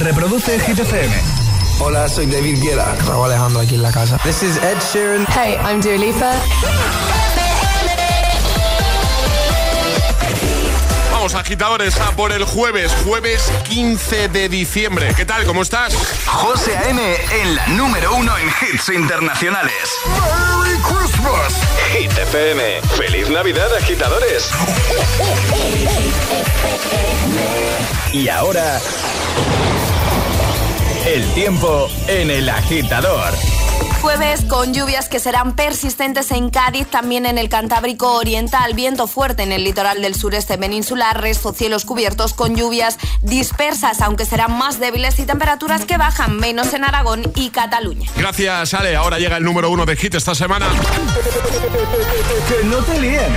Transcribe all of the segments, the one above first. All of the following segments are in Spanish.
reproduce Hit FM. Hola, soy David Guetta. Raúl Alejandro aquí en la casa. This is Ed Sheeran. Hey, I'm Dua Lipa. Vamos, agitadores, a por el jueves, jueves 15 de diciembre. ¿Qué tal? ¿Cómo estás? José A.M. en la número uno en hits internacionales. ¡Merry Christmas! Hit FM. ¡Feliz Navidad, agitadores! Y ahora... El tiempo en el agitador. Jueves con lluvias que serán persistentes en Cádiz, también en el Cantábrico Oriental, viento fuerte en el litoral del sureste peninsular, resto cielos cubiertos con lluvias dispersas, aunque serán más débiles y temperaturas que bajan menos en Aragón y Cataluña. Gracias, Ale. Ahora llega el número uno de hit esta semana. que no te líen.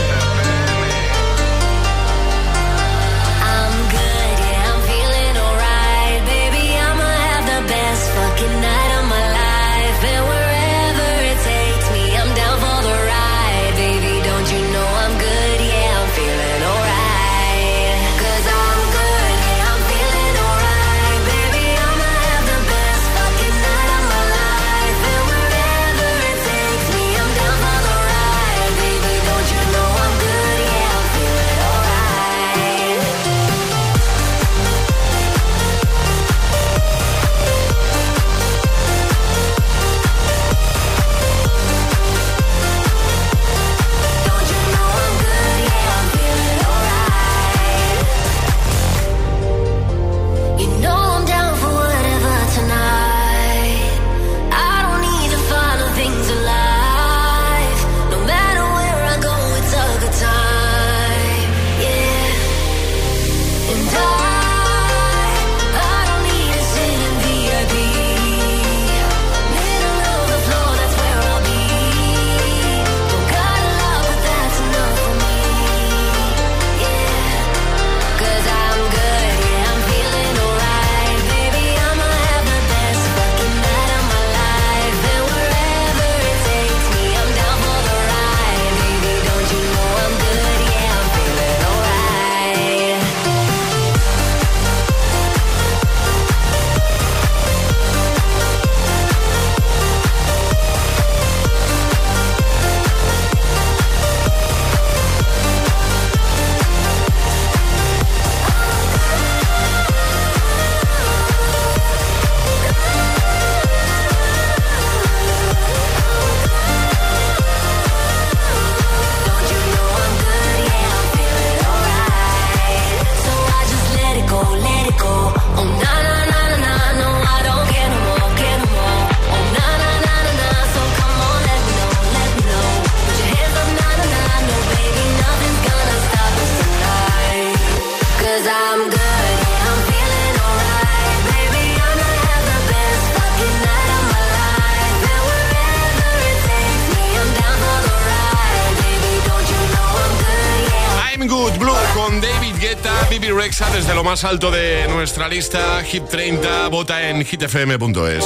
Más alto de nuestra lista, Hit 30, vota en hitfm.es.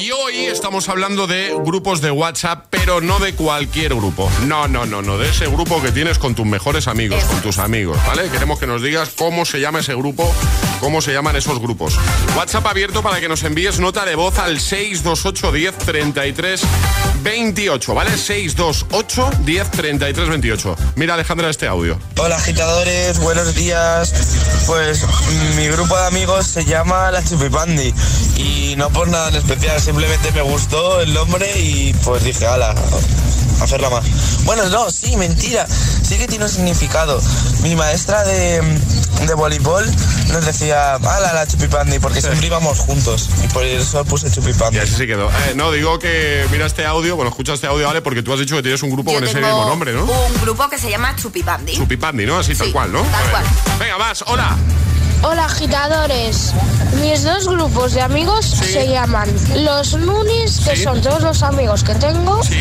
Y hoy estamos hablando de grupos de WhatsApp, pero no de cualquier grupo. No, no, no, no, de ese grupo que tienes con tus mejores amigos, con tus amigos, ¿vale? Queremos que nos digas cómo se llama ese grupo, cómo se llaman esos grupos. WhatsApp abierto para que nos envíes nota de voz al 628 10 33 28, ¿vale? 628 10 33 28. Mira, Alejandra, este audio. Hola agitadores, buenos días. Pues mi grupo de amigos se llama La Chupipandi y no por nada en especial, simplemente me gustó el nombre y pues dije, ala, hacerla más. Bueno, no, sí, mentira, sí que tiene un significado. Mi maestra de, de voleibol nos decía, ala, la Chupipandi, porque siempre íbamos juntos y por eso puse Chupipandi. Y así se quedó. Eh, no, digo que mira este audio, bueno, escucha este audio, ¿vale? Porque tú has dicho que tienes un grupo Yo con ese mismo nombre, ¿no? Un grupo que se llama Chupipandi. Chupipandi, ¿no? Así tal cual, ¿no? tal cual. Venga, vas, hola. Hola agitadores. Mis dos grupos de amigos se llaman Los Nunis, que Sí. son todos los amigos que tengo, Sí.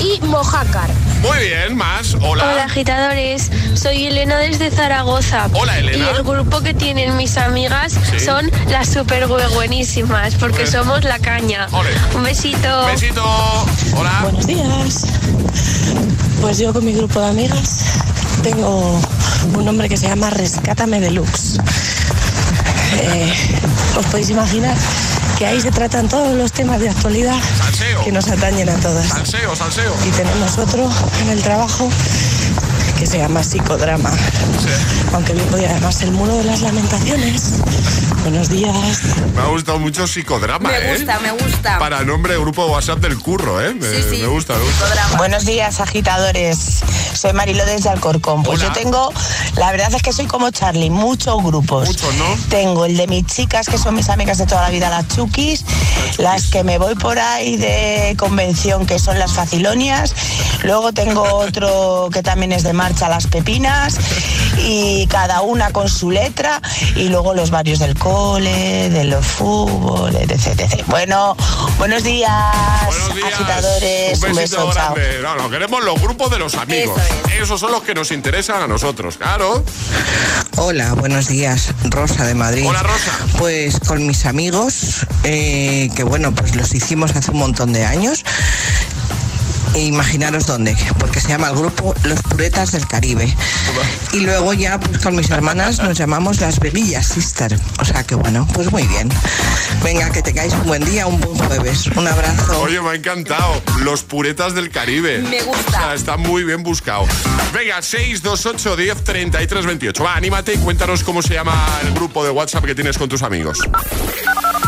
y Mojácar. Muy bien, más. Hola. Hola agitadores, soy Elena desde Zaragoza. Hola, Elena. Y el grupo que tienen mis amigas Sí. son las super buenísimas porque somos la caña. Ole. Un besito. Besito. Hola. Buenos días. Pues yo con mi grupo de amigas tengo un nombre que se llama Rescátame Deluxe. Eh, os podéis imaginar que ahí se tratan todos los temas de actualidad Salseo. que nos atañen a todas. Salseo, salseo. Y tenemos otro en el trabajo que se llama psicodrama. Aunque bien podía además el muro de las lamentaciones. Buenos días. Me ha gustado mucho psicodrama, Me ¿eh? gusta, me gusta. Para nombre de grupo WhatsApp del curro, ¿eh? Me, Sí, sí. me gusta, me gusta. Psicodrama. Buenos días, agitadores. Soy Marilo desde Alcorcón. Pues Hola. yo tengo, la verdad es que soy como Charlie, muchos grupos. Muchos, ¿no? Tengo el de mis chicas, que son mis amigas de toda la vida, las chukis. Las que me voy por ahí de convención, que son las facilonias. Luego tengo otro que también es de marcha, las pepinas. Y cada una con su letra. Y luego los varios del cole, de los fútbol, etc. etc. Bueno, buenos días, Buenos días. agitadores. Un chao. grande. No, no, queremos los grupos de los amigos. Eso Esos son los que nos interesan a nosotros, claro. Hola, buenos días, Rosa de Madrid. Hola, Rosa. Pues con mis amigos, eh, que bueno, pues los hicimos hace un montón de años. E imaginaros dónde, porque se llama el grupo Los Puretas del Caribe. Y luego ya pues con mis hermanas nos llamamos las Bebillas Sister. O sea que bueno, pues muy bien. Venga, que tengáis un buen día, un buen jueves. Un abrazo. Oye, me ha encantado. Los puretas del Caribe. Me gusta. O sea, está muy bien buscado. Venga, 628 10 33 28. Va, anímate y cuéntanos cómo se llama el grupo de WhatsApp que tienes con tus amigos.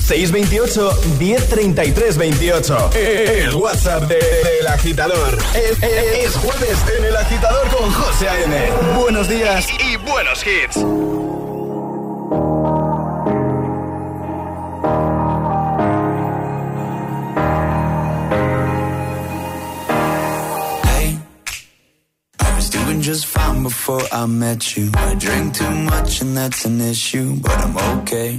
628 1033 28. El WhatsApp de- del agitador. Es, es- es jueves en el agitador con José A.M. Buenos días y buenos hits. Hey, I was doing just fine before I met you. I drink too much and that's an issue, but I'm okay.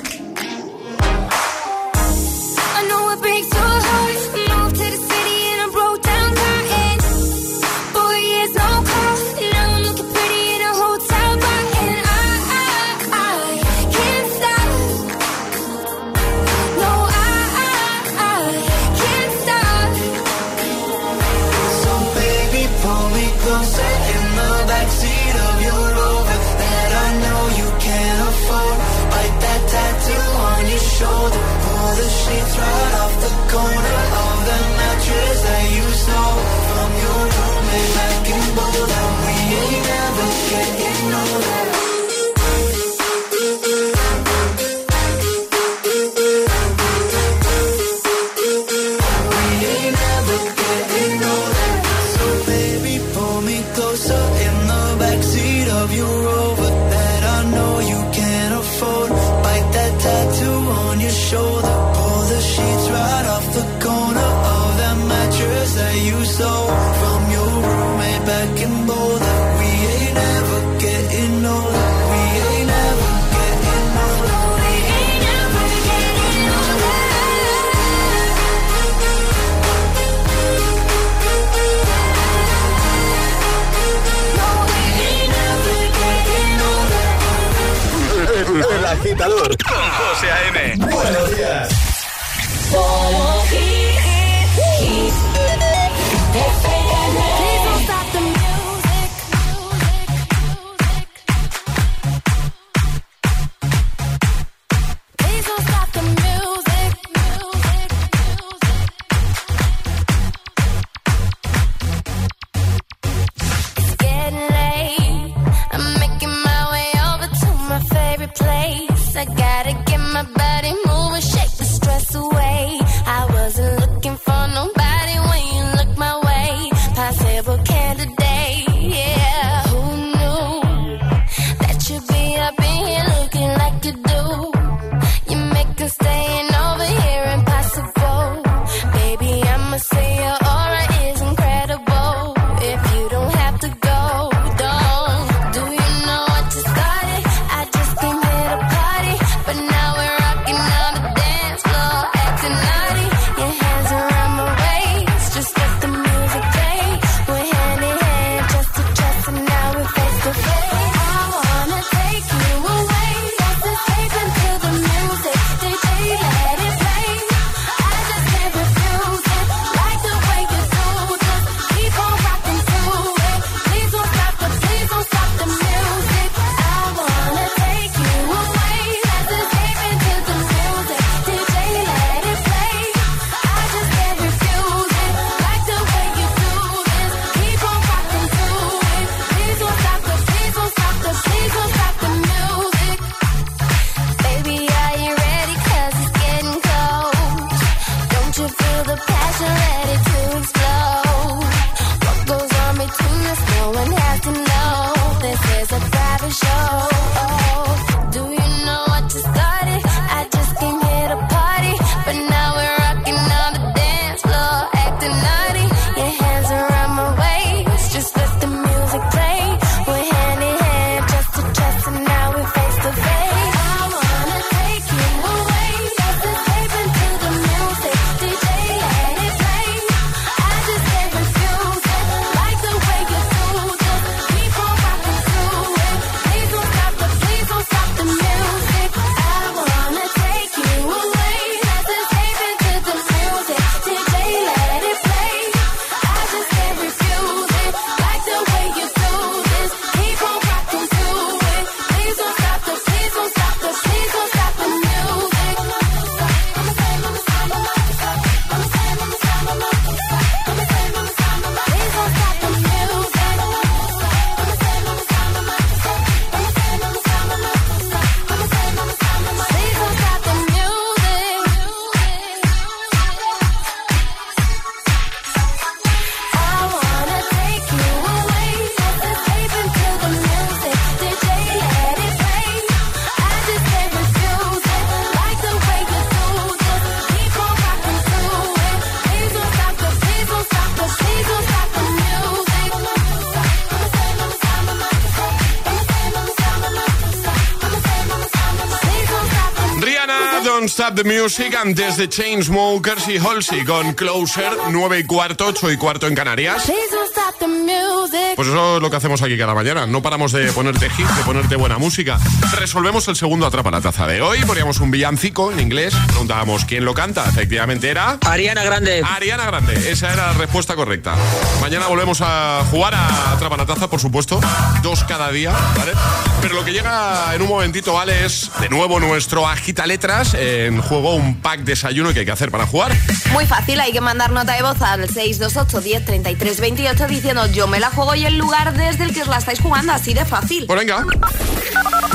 Don't Stop the Music, antes de Chainsmokers y Halsey con Closer, 9 y cuarto, 8 y cuarto en Canarias. Please don't stop the music. Pues eso es lo que hacemos aquí cada mañana. No paramos de ponerte hit, de ponerte buena música. Resolvemos el segundo atrapa la taza de hoy. Poníamos un villancico en inglés. Preguntábamos quién lo canta. Efectivamente era. Ariana Grande. Ariana Grande. Esa era la respuesta correcta. Mañana volvemos a jugar a atrapa la taza, por supuesto. Dos cada día, ¿vale? Pero lo que llega en un momentito, ¿vale? Es de nuevo nuestro agita letras. En juego un pack desayuno que hay que hacer para jugar. Muy fácil, hay que mandar nota de voz al 628 10 33 28 diciendo yo me la juego y el lugar desde el que os la estáis jugando, así de fácil. Pues venga.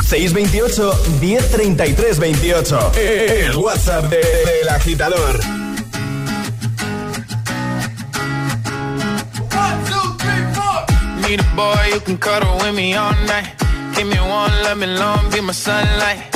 628 1033 28. El WhatsApp de- del agitador. Need a boy you can cuddle with me all night. Give me one, let me long, be my sunlight.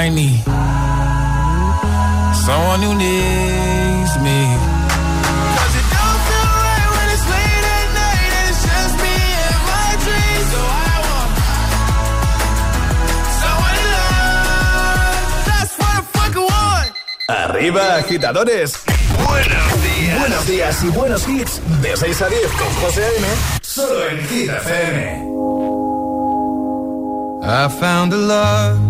I need someone who needs me. 'Cause it don't feel right when it's late at night and it's just me and my dreams. So I want someone to love. That's what I fucking want. Arriba, agitadores. Buenos días. Buenos días y buenos hits. De 6 a 10 con José A.M. Solo en Hit FM. I found a love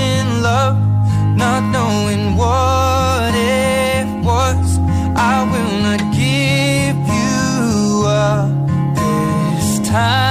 love, not knowing what it was. I will not give you up this time.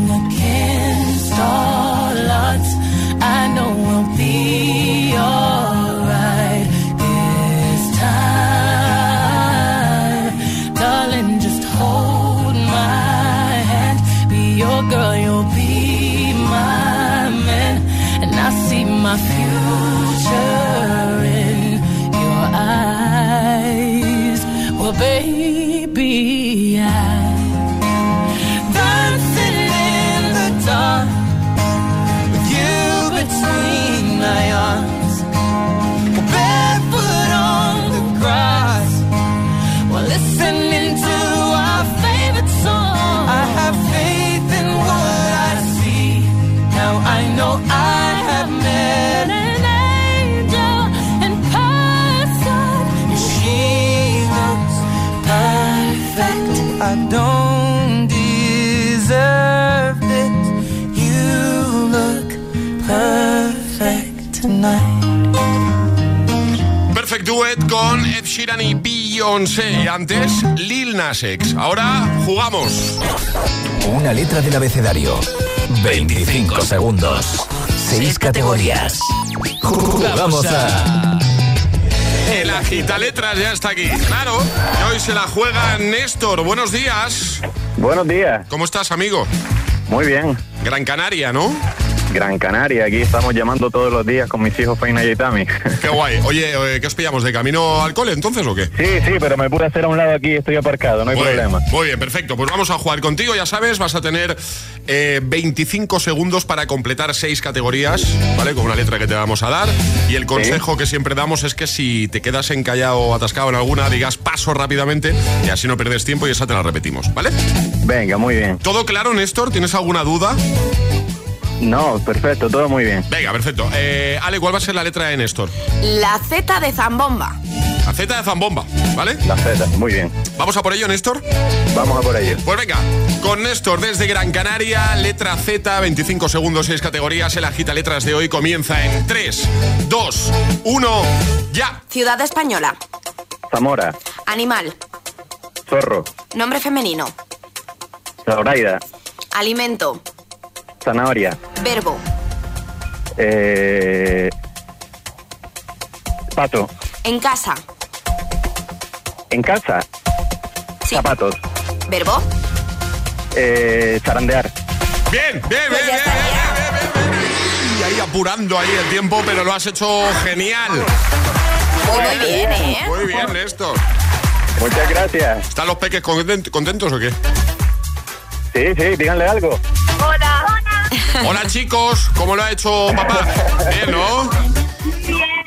con Ed Sheeran y Beyoncé. Y antes, Lil Nas X. Ahora jugamos. Una letra del abecedario. 25 segundos. Seis categorías. Jugamos a... El agita letras ya está aquí. Claro. Y hoy se la juega Néstor. Buenos días. Buenos días. ¿Cómo estás, amigo? Muy bien. Gran Canaria, ¿no? Gran Canaria, aquí estamos llamando todos los días con mis hijos Feina y Tami. Qué guay. Oye, eh, ¿qué os pillamos? ¿De camino al cole entonces o qué? Sí, sí, pero me pude hacer a un lado aquí, estoy aparcado, no hay Muy bien, problema. Muy bien, perfecto. Pues vamos a jugar contigo, ya sabes, vas a tener eh, 25 segundos para completar seis categorías, ¿vale? Con una letra que te vamos a dar. Y el consejo que siempre damos es que si te quedas encallado o atascado en alguna, digas paso rápidamente y así no pierdes tiempo y esa te la repetimos, ¿vale? Venga, muy bien. ¿Todo claro, Néstor? ¿Tienes alguna duda? No, perfecto, todo muy bien. Venga, perfecto. Eh, Ale, ¿cuál va a ser la letra de Néstor? La Z de Zambomba. La Z de Zambomba, ¿vale? La Z, muy bien. ¿Vamos a por ello, Néstor? Vamos a por ello. Pues venga, con Néstor desde Gran Canaria, letra Z, 25 segundos, 6 categorías. El agita letras de hoy comienza en 3, 2, 1, ya. Ciudad española. Zamora, Animal. Zorro, Nombre femenino. Zoraida, Alimento. Zanahoria. Verbo. Eh, pato. En casa. En casa. Zapatos. Verbo. Eh, zarandear. Bien, pues bien, bien, bien, bien, Y ahí apurando ahí el tiempo, pero lo has hecho genial. Muy, bien, ¿eh? ¿eh? Muy bien, esto. Muchas gracias. ¿Están los peques contentos o qué? Sí, sí, díganle algo. Hola. Hola chicos, ¿cómo lo ha hecho papá? Bien, ¿no?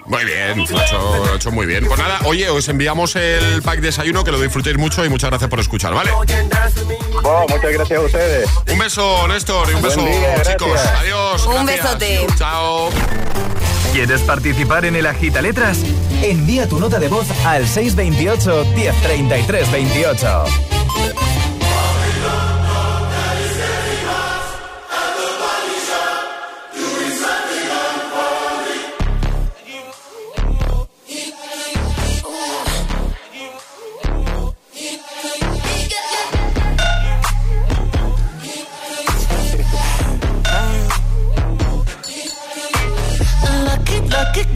Muy bien, lo ha, hecho, lo ha hecho muy bien. Pues nada, oye, os enviamos el pack desayuno, que lo disfrutéis mucho y muchas gracias por escuchar, ¿vale? Oh, muchas gracias a ustedes. Un beso, Néstor, y un beso, día, chicos. Adiós. Un gracias. besote. Chao. ¿Quieres participar en el agita letras? Envía tu nota de voz al 628 1033 28.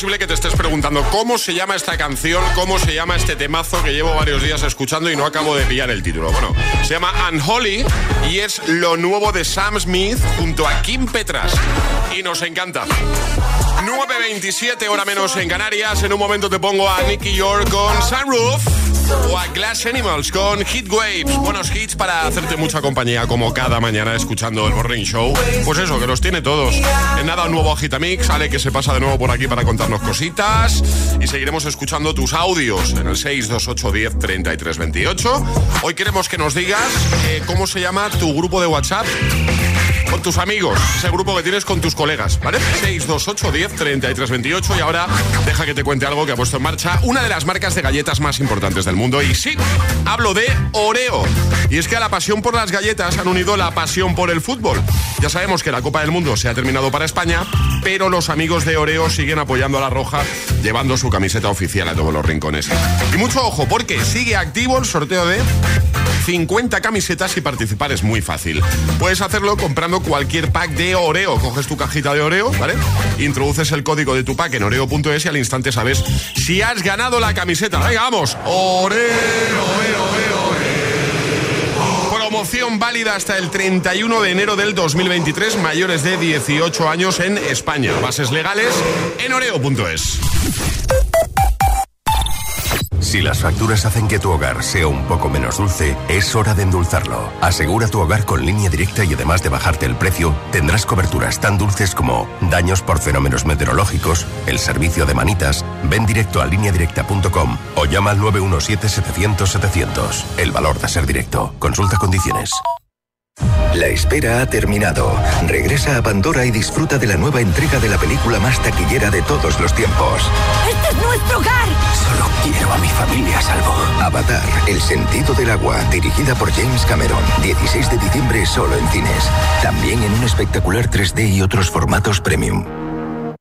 posible que te estés preguntando cómo se llama esta canción, cómo se llama este temazo que llevo varios días escuchando y no acabo de pillar el título. Bueno, se llama Unholy y es lo nuevo de Sam Smith junto a Kim Petras. Y nos encanta. 9.27 hora menos en Canarias. En un momento te pongo a Nicky York con Sunroof o a Glass Animals con Hit Waves. Buenos hits para hacerte mucha compañía como cada mañana escuchando el Morning Show. Pues eso, que los tiene todos. En nada, un nuevo Agitamix. Ale que se pasa de nuevo por aquí para contarnos cositas. Y seguiremos escuchando tus audios en el 628 10 33 28. Hoy queremos que nos digas eh, cómo se llama tu grupo de WhatsApp con tus amigos, ese grupo que tienes con tus colegas, ¿vale? 628 10 33 28 y ahora deja que te cuente algo que ha puesto en marcha una de las marcas de galletas más importantes del mundo y sí, hablo de Oreo. Y es que a la pasión por las galletas han unido la pasión por el fútbol. Ya sabemos que la Copa del Mundo se ha terminado para España, pero los amigos de Oreo siguen apoyando a la Roja llevando su camiseta oficial a todos los rincones. Y mucho ojo, porque sigue activo el sorteo de 50 camisetas y participar es muy fácil. Puedes hacerlo comprando cualquier pack de Oreo. Coges tu cajita de Oreo, ¿vale? Introduces el código de tu pack en oreo.es y al instante sabes si has ganado la camiseta. Venga, vamos. Oreo, Oreo, Oreo. Promoción válida hasta el 31 de enero del 2023, mayores de 18 años en España. Bases legales en oreo.es. Si las facturas hacen que tu hogar sea un poco menos dulce, es hora de endulzarlo. Asegura tu hogar con línea directa y además de bajarte el precio, tendrás coberturas tan dulces como daños por fenómenos meteorológicos, el servicio de manitas, ven directo a lineadirecta.com o llama al 917-700-700. El valor de ser directo. Consulta condiciones. La espera ha terminado. Regresa a Pandora y disfruta de la nueva entrega de la película más taquillera de todos los tiempos. ¡Este es nuestro hogar! Familia salvo. Avatar, El sentido del agua, dirigida por James Cameron. 16 de diciembre solo en cines. También en un espectacular 3D y otros formatos premium.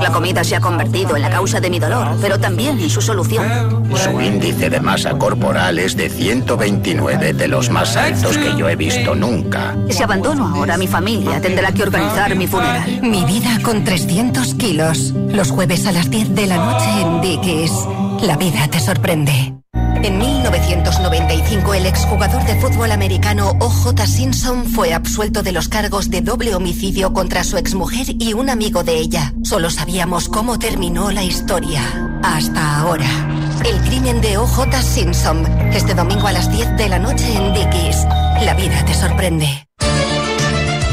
La comida se ha convertido en la causa de mi dolor, pero también en su solución. Su índice de masa corporal es de 129, de los más altos que yo he visto nunca. Si abandono ahora a mi familia, tendrá que organizar mi funeral. Mi vida con 300 kilos. Los jueves a las 10 de la noche en Dickies. La vida te sorprende. En 1995, el exjugador de fútbol americano O.J. Simpson fue absuelto de los cargos de doble homicidio contra su exmujer y un amigo de ella. Solo sabíamos cómo terminó la historia. Hasta ahora. El crimen de O.J. Simpson. Este domingo a las 10 de la noche en Dickies. La vida te sorprende.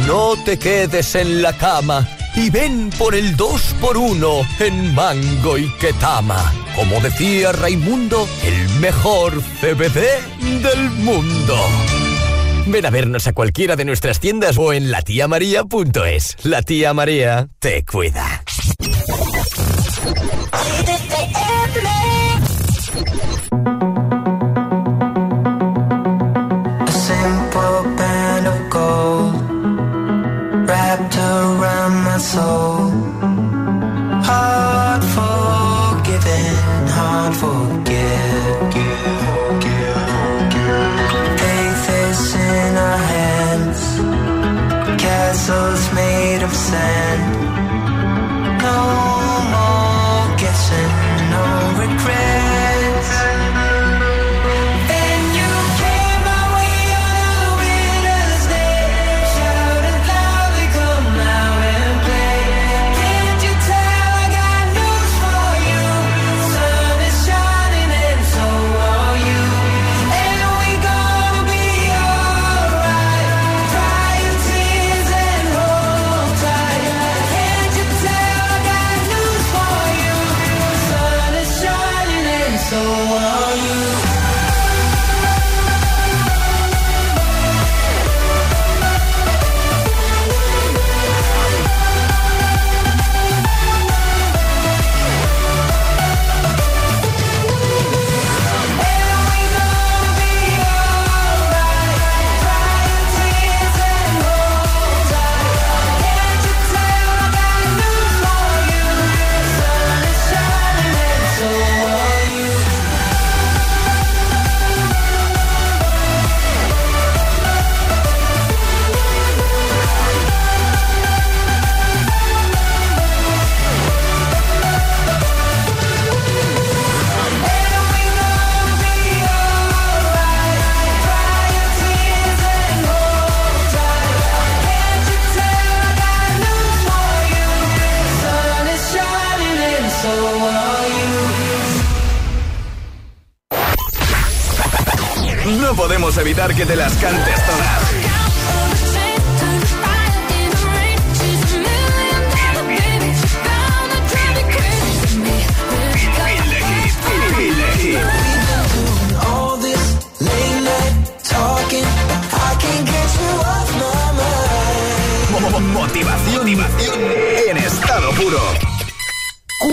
No te quedes en la cama y ven por el 2x1 en Mango y Ketama. Como decía Raimundo, el mejor CBD del mundo. Ven a vernos a cualquiera de nuestras tiendas o en latiamaria.es. La tía María te cuida.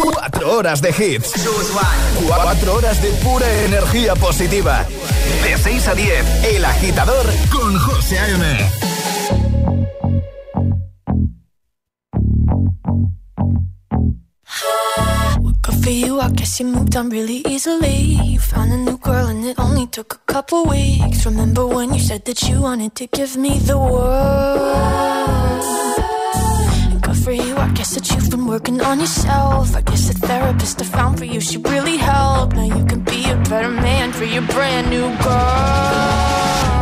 Cuatro horas de hits. Cuatro horas de pura energía positiva. De 6 a 10, El Agitador con José A.M. For you, I guess you moved on really easily. You found a new girl and it only took a couple weeks. Remember when you said that you wanted to give me the world? And Good for you, I guess that been working on yourself. I guess the therapist I found for you, she really helped. Now you can be a better man for your brand new girl.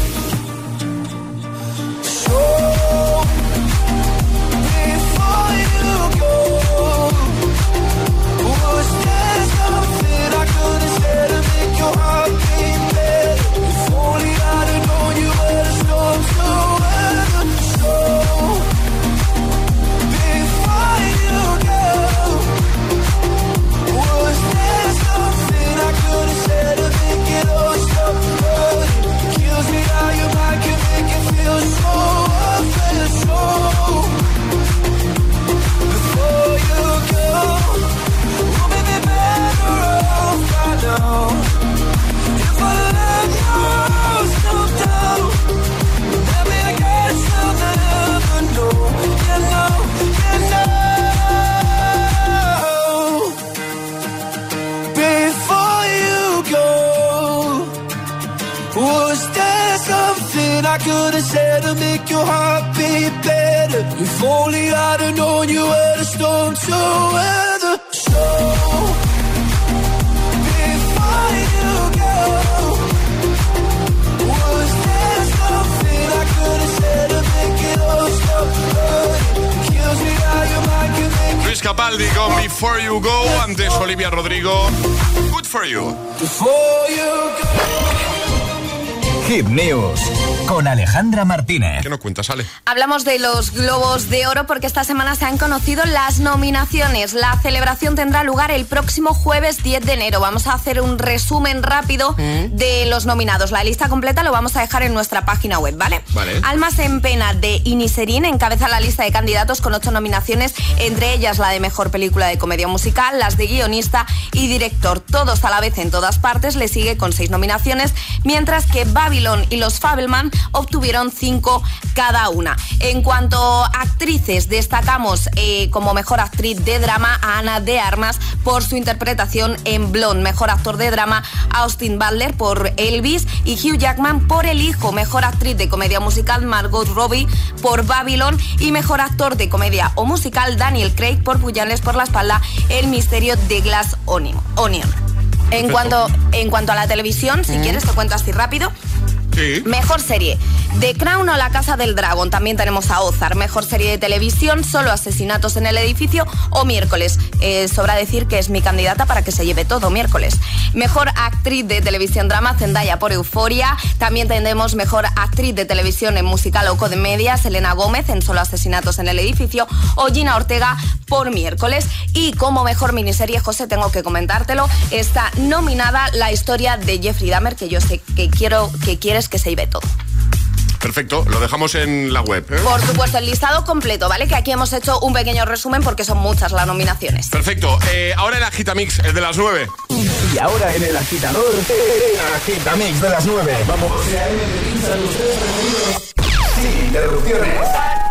To make News con Alejandra Martínez. ¿Qué nos cuentas, Ale? Hablamos de los Globos de Oro porque esta semana se han conocido las nominaciones. La celebración tendrá lugar el próximo jueves 10 de enero. Vamos a hacer un resumen rápido de los nominados. La lista completa lo vamos a dejar en nuestra página web, ¿vale? Vale. Almas en pena de Iniserin encabeza la lista de candidatos con ocho nominaciones, entre ellas la de mejor película de comedia musical, las de guionista y director. Todos a la vez en todas partes le sigue con seis nominaciones, mientras que Babylon y los Fabelman obtuvieron cinco cada una. En cuanto a actrices, destacamos eh, como mejor actriz de drama a Ana de Armas por su interpretación en Blonde, mejor actor de drama Austin Butler por Elvis y Hugh Jackman por El Hijo, mejor actriz de comedia musical Margot Robbie por Babylon y mejor actor de comedia o musical Daniel Craig por Puñales por la espalda, El misterio de Glass Onion. En cuanto, en cuanto a la televisión, si quieres te cuento así rápido. Mejor serie. The Crown o La Casa del Dragón. También tenemos a Ozark. Mejor serie de televisión. Solo asesinatos en el edificio o miércoles. Eh, sobra decir que es mi candidata para que se lleve todo miércoles. Mejor actriz de televisión drama. Zendaya por Euforia. También tendremos mejor actriz de televisión en musical o comedia. Selena Gómez en Solo asesinatos en el edificio. O Gina Ortega por miércoles. Y como mejor miniserie, José, tengo que comentártelo. Está nominada la historia de Jeffrey Dahmer, que yo sé que quiero que quieres que se lleve todo. Perfecto, lo dejamos en la web. ¿eh? Por supuesto, el listado completo, ¿vale? Que aquí hemos hecho un pequeño resumen porque son muchas las nominaciones. Perfecto, eh, ahora el Agitamix, el de las 9. Y ahora en el agitador, el agitamix de las 9. Vamos. Sin interrupciones.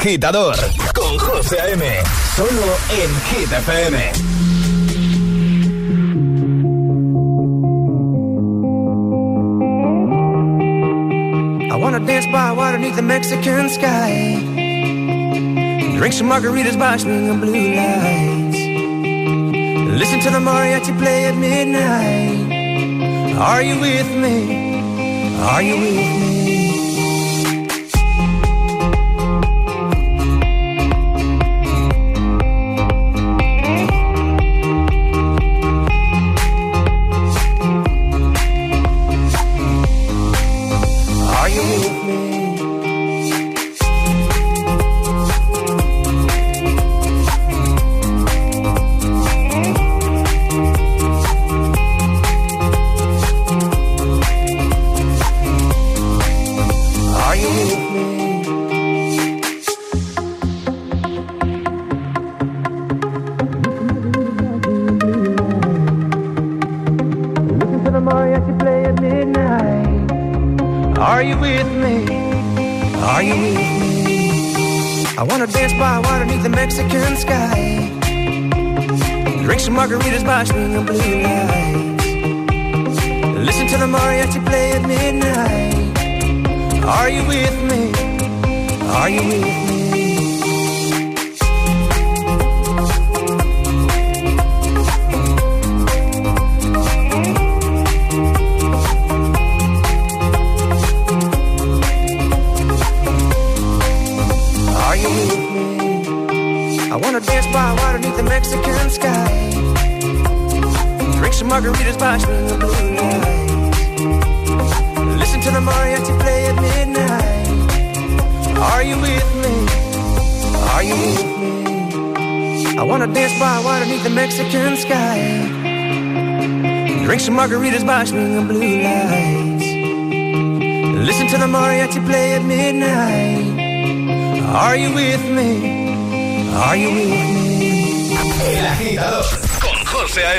agitador con José A.M. Solo en Hit FM. I wanna dance by water beneath the Mexican sky. Drink some margaritas by the blue lights. Listen to the mariachi play at midnight. Are you with me? Are you with me?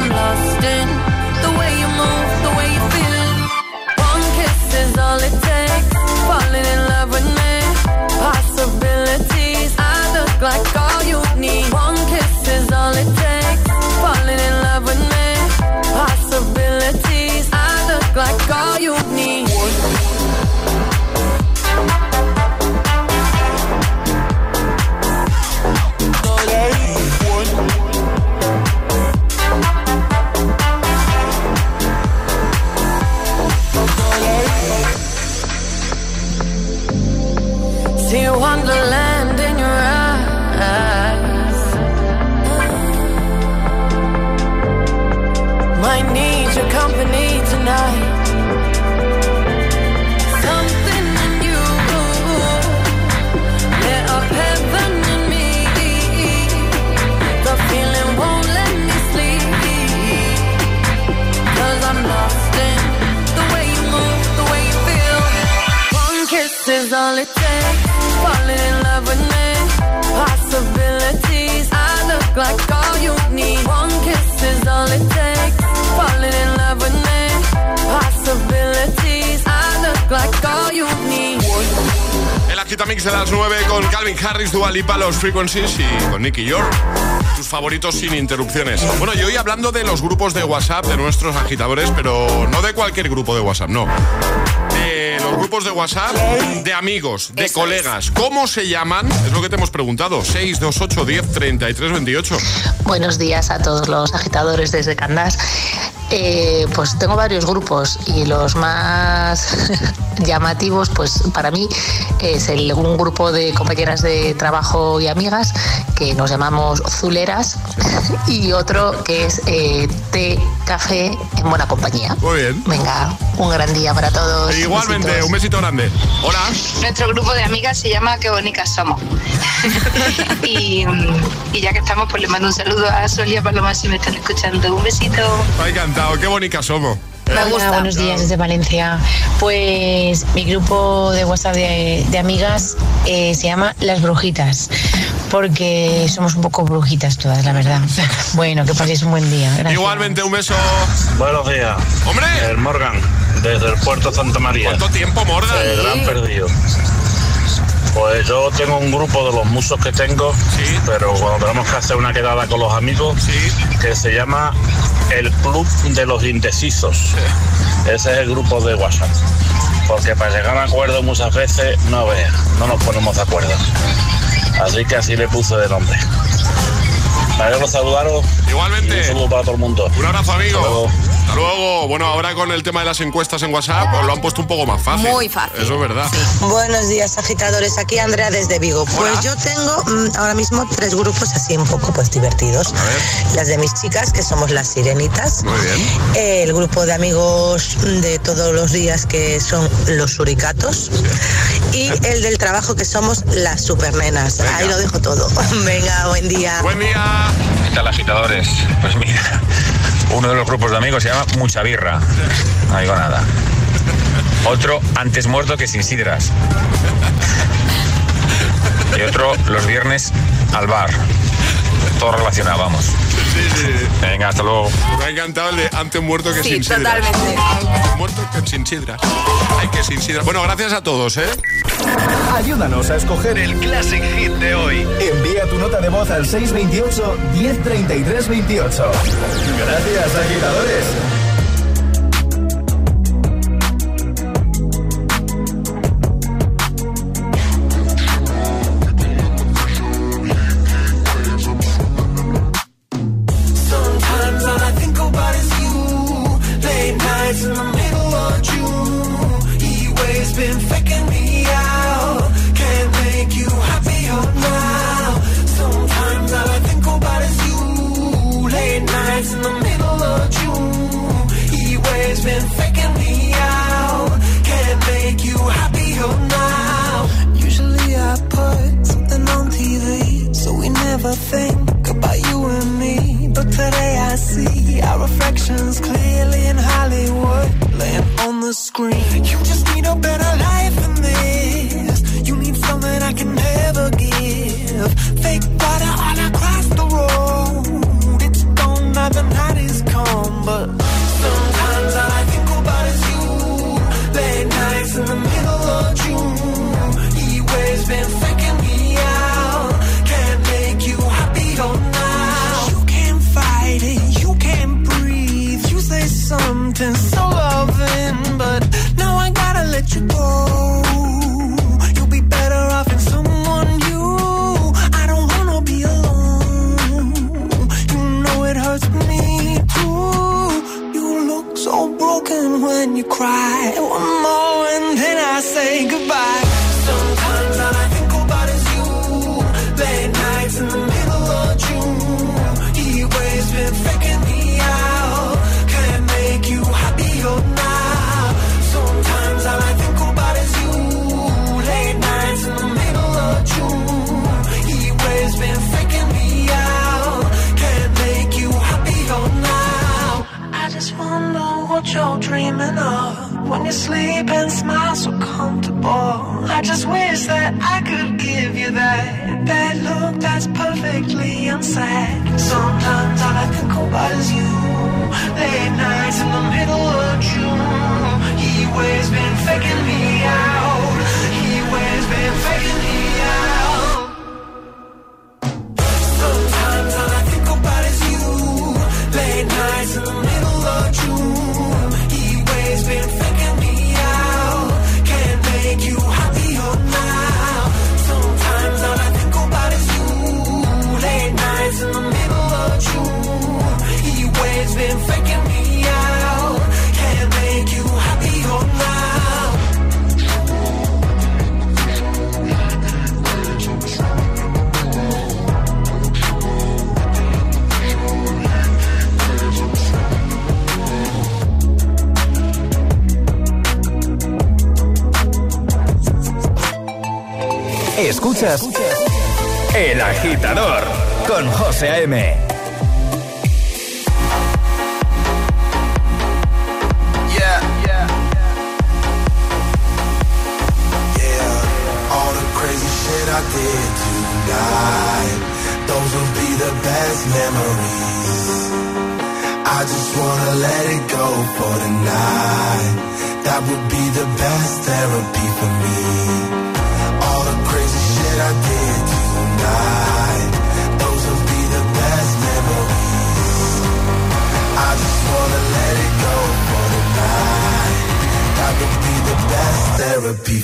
I'm lost in El Agitamix de las 9 con Calvin Harris, Dua Lipa, Los Frequencies y con Nicky York. Tus favoritos sin interrupciones. Bueno, y hoy hablando de los grupos de WhatsApp de nuestros agitadores, pero no de cualquier grupo de WhatsApp, no. De los grupos de WhatsApp de amigos, de colegas. ¿Cómo se llaman? Es lo que te hemos preguntado. 628 10 33 28. Buenos días a todos los agitadores desde Candás. Eh, pues tengo varios grupos y los más llamativos, pues para mí es el, un grupo de compañeras de trabajo y amigas que nos llamamos Zuleras y otro que es eh, té, café en buena compañía. Muy bien. Venga, un gran día para todos. Igualmente, Besitos. un besito grande. Hola. Nuestro grupo de amigas se llama Qué bonitas somos. y, y ya que estamos, pues le mando un saludo a Sol y a Paloma si me están escuchando. Un besito. Está encantado, qué bonitas somos. Hola, buenos días desde Valencia. Pues mi grupo de WhatsApp de, de amigas eh, se llama Las Brujitas, porque somos un poco brujitas todas, la verdad. Bueno, que paséis un buen día. Gracias. Igualmente, un beso. Buenos días. ¡Hombre! El Morgan, desde el puerto Santa María. ¿Cuánto tiempo, Morgan? El gran perdido. Pues yo tengo un grupo de los musos que tengo, pero cuando tenemos que hacer una quedada con los amigos, que se llama el Club de los Indecisos. Ese es el grupo de WhatsApp. Porque para llegar a acuerdo muchas veces, no veas, no nos ponemos de acuerdo. Así que así le puse de nombre. Alegro de saludaros. Igualmente. Y un saludo para todo el mundo. Un abrazo, amigo. Hasta luego. Bueno, ahora con el tema de las encuestas en WhatsApp, os lo han puesto un poco más fácil. Muy fácil. Eso es verdad. Buenos días, agitadores. Aquí Andrea desde Vigo. Pues yo tengo mm, ahora mismo tres grupos así un poco pues divertidos. Las de mis chicas, que somos las sirenitas. Muy bien. El grupo de amigos de todos los días, que son los suricatos. Y el del trabajo, que somos las supernenas. Ahí lo dejo todo. Venga, buen día. Buen día. ¿Qué tal, agitadores? Pues mira, uno de los grupos de amigos se llama Mucha Birra. No digo nada. Otro, antes muerto que sin sidras. Y otro, los viernes al bar. Todo relacionado, vamos. Venga, hasta luego. Me ha encantado el de antes muerto que Sí, sin sidra. totalmente. Antes muerto que sin sidra. Hay que sin sidra. Bueno, gracias a todos, ¿eh? Ayúdanos a escoger el Classic Hit de hoy. Envía tu nota de voz al 628 1033 28. Gracias, agitadores.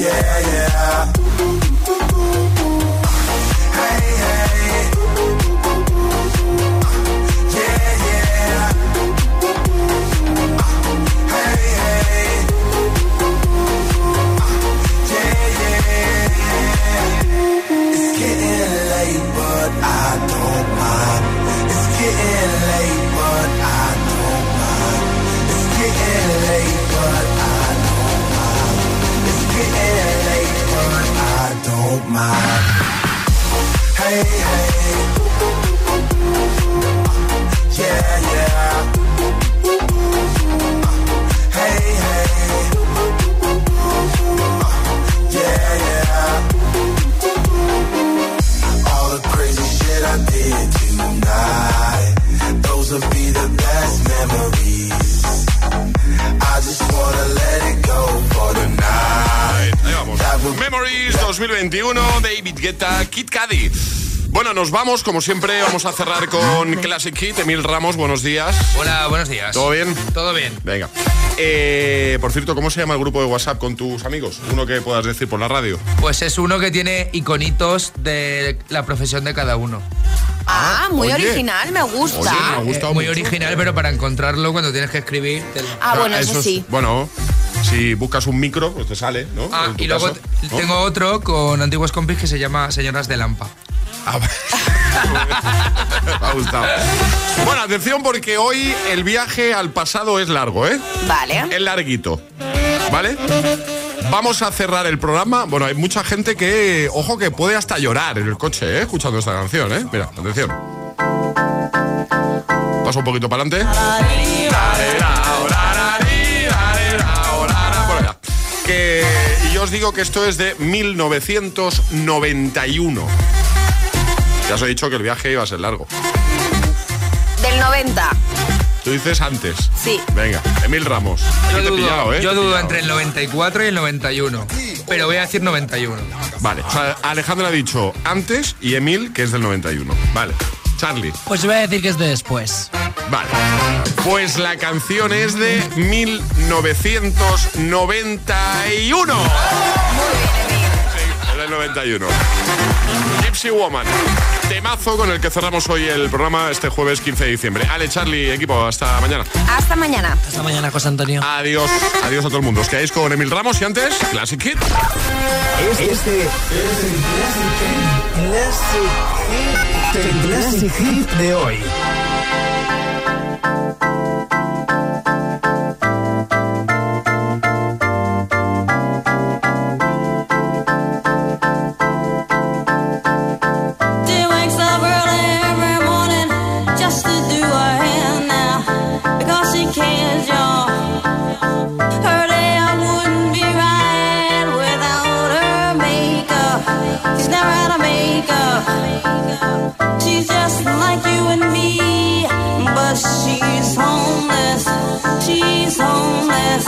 Yeah, yeah. Mind. Hey, hey. 2021, David Guetta, Kid Cudi. Bueno, nos vamos, como siempre, vamos a cerrar con Classic Hit. Emil Ramos, buenos días. Hola, buenos días. ¿Todo bien? Todo bien. Venga. Eh, por cierto, ¿cómo se llama el grupo de WhatsApp con tus amigos? Uno que puedas decir por la radio. Pues es uno que tiene iconitos de la profesión de cada uno. Ah, muy oye. original, me gusta. Oye, me ha gustado Eh, muy mucho. original, pero para encontrarlo cuando tienes que escribir. te lo- Ah, bueno, eso, es- sí. Bueno, si buscas un micro, pues te sale, ¿no? Ah, y luego caso, t- ¿no? tengo otro con antiguos compis que se llama Señoras de Lampa. Ah, Me ha gustado. Bueno, atención porque hoy el viaje al pasado es largo, ¿eh? Vale. Es larguito. ¿Vale? Vamos a cerrar el programa. Bueno, hay mucha gente que, ojo, que puede hasta llorar en el coche, ¿eh? Escuchando esta canción, ¿eh? Mira, atención. Paso un poquito para adelante que yo os digo que esto es de 1991. Ya os he dicho que el viaje iba a ser largo. Del 90. Tú dices antes. Sí. Venga, Emil Ramos. Yo dudo, pillado, ¿eh? yo dudo entre el 94 y el 91. Pero voy a decir 91. Vale, o sea, Alejandro ha dicho antes y Emil que es del 91. Vale. Charlie. Pues voy a decir que es de después. Vale. Pues la canción es de 1991. Muy bien, sí, era el 91. Gypsy Woman. Temazo con el que cerramos hoy el programa este jueves 15 de diciembre. Ale, Charlie, equipo, hasta mañana. Hasta mañana. Hasta mañana, José Antonio. Adiós. Adiós a todo el mundo. Os quedáis con Emil Ramos y antes, Classic Hit. Este, es el Classic Hit. El Classic Hit de hoy. just like you and me. But she's homeless, she's homeless.